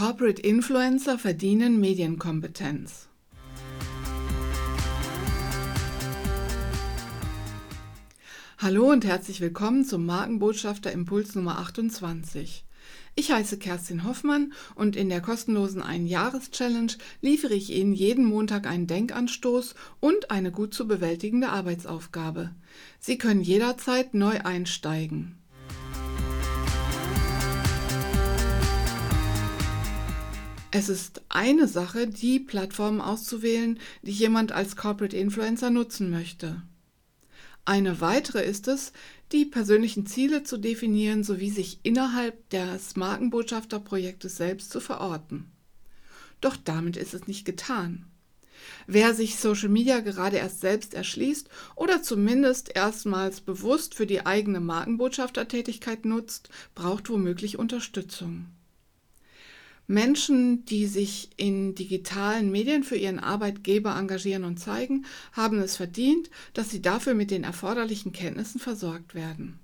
Corporate Influencer verdienen Medienkompetenz. Hallo und herzlich willkommen zum Markenbotschafter Impuls Nummer 28. Ich heiße Kerstin Hoffmann und in der kostenlosen Ein-Jahres-Challenge liefere ich Ihnen jeden Montag einen Denkanstoß und eine gut zu bewältigende Arbeitsaufgabe. Sie können jederzeit neu einsteigen. Es ist eine Sache, die Plattformen auszuwählen, die jemand als Corporate Influencer nutzen möchte. Eine weitere ist es, die persönlichen Ziele zu definieren sowie sich innerhalb des Markenbotschafterprojektes selbst zu verorten. Doch damit ist es nicht getan. Wer sich Social Media gerade erst selbst erschließt oder zumindest erstmals bewusst für die eigene Markenbotschaftertätigkeit nutzt, braucht womöglich Unterstützung. Menschen, die sich in digitalen Medien für ihren Arbeitgeber engagieren und zeigen, haben es verdient, dass sie dafür mit den erforderlichen Kenntnissen versorgt werden.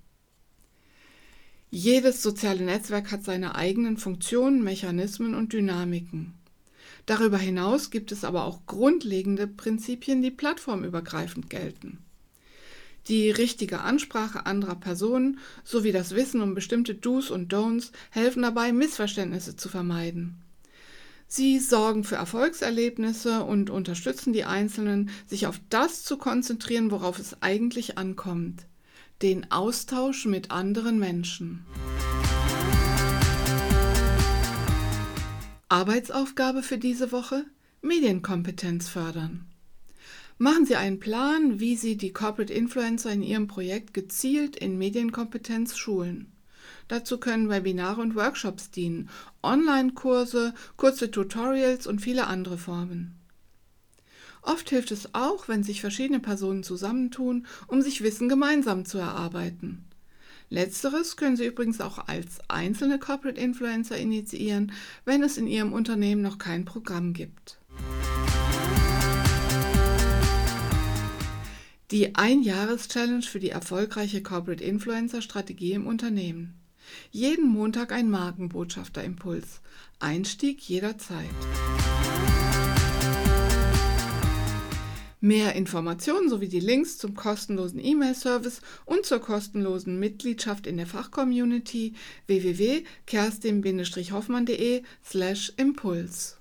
Jedes soziale Netzwerk hat seine eigenen Funktionen, Mechanismen und Dynamiken. Darüber hinaus gibt es aber auch grundlegende Prinzipien, die plattformübergreifend gelten. Die richtige Ansprache anderer Personen sowie das Wissen um bestimmte Do's und Don'ts helfen dabei, Missverständnisse zu vermeiden. Sie sorgen für Erfolgserlebnisse und unterstützen die Einzelnen, sich auf das zu konzentrieren, worauf es eigentlich ankommt, den Austausch mit anderen Menschen. Arbeitsaufgabe für diese Woche? Medienkompetenz fördern. Machen Sie einen Plan, wie Sie die Corporate Influencer in Ihrem Projekt gezielt in Medienkompetenz schulen. Dazu können Webinare und Workshops dienen, Online-Kurse, kurze Tutorials und viele andere Formen. Oft hilft es auch, wenn sich verschiedene Personen zusammentun, um sich Wissen gemeinsam zu erarbeiten. Letzteres können Sie übrigens auch als einzelne Corporate Influencer initiieren, wenn es in Ihrem Unternehmen noch kein Programm gibt. Die Ein-Jahres-Challenge für die erfolgreiche Corporate Influencer-Strategie im Unternehmen. Jeden Montag ein Markenbotschafter-Impuls. Einstieg jederzeit. Mehr Informationen sowie die Links zum kostenlosen E-Mail-Service und zur kostenlosen Mitgliedschaft in der Fachcommunity www.kerstin-hoffmann.de slash Impuls.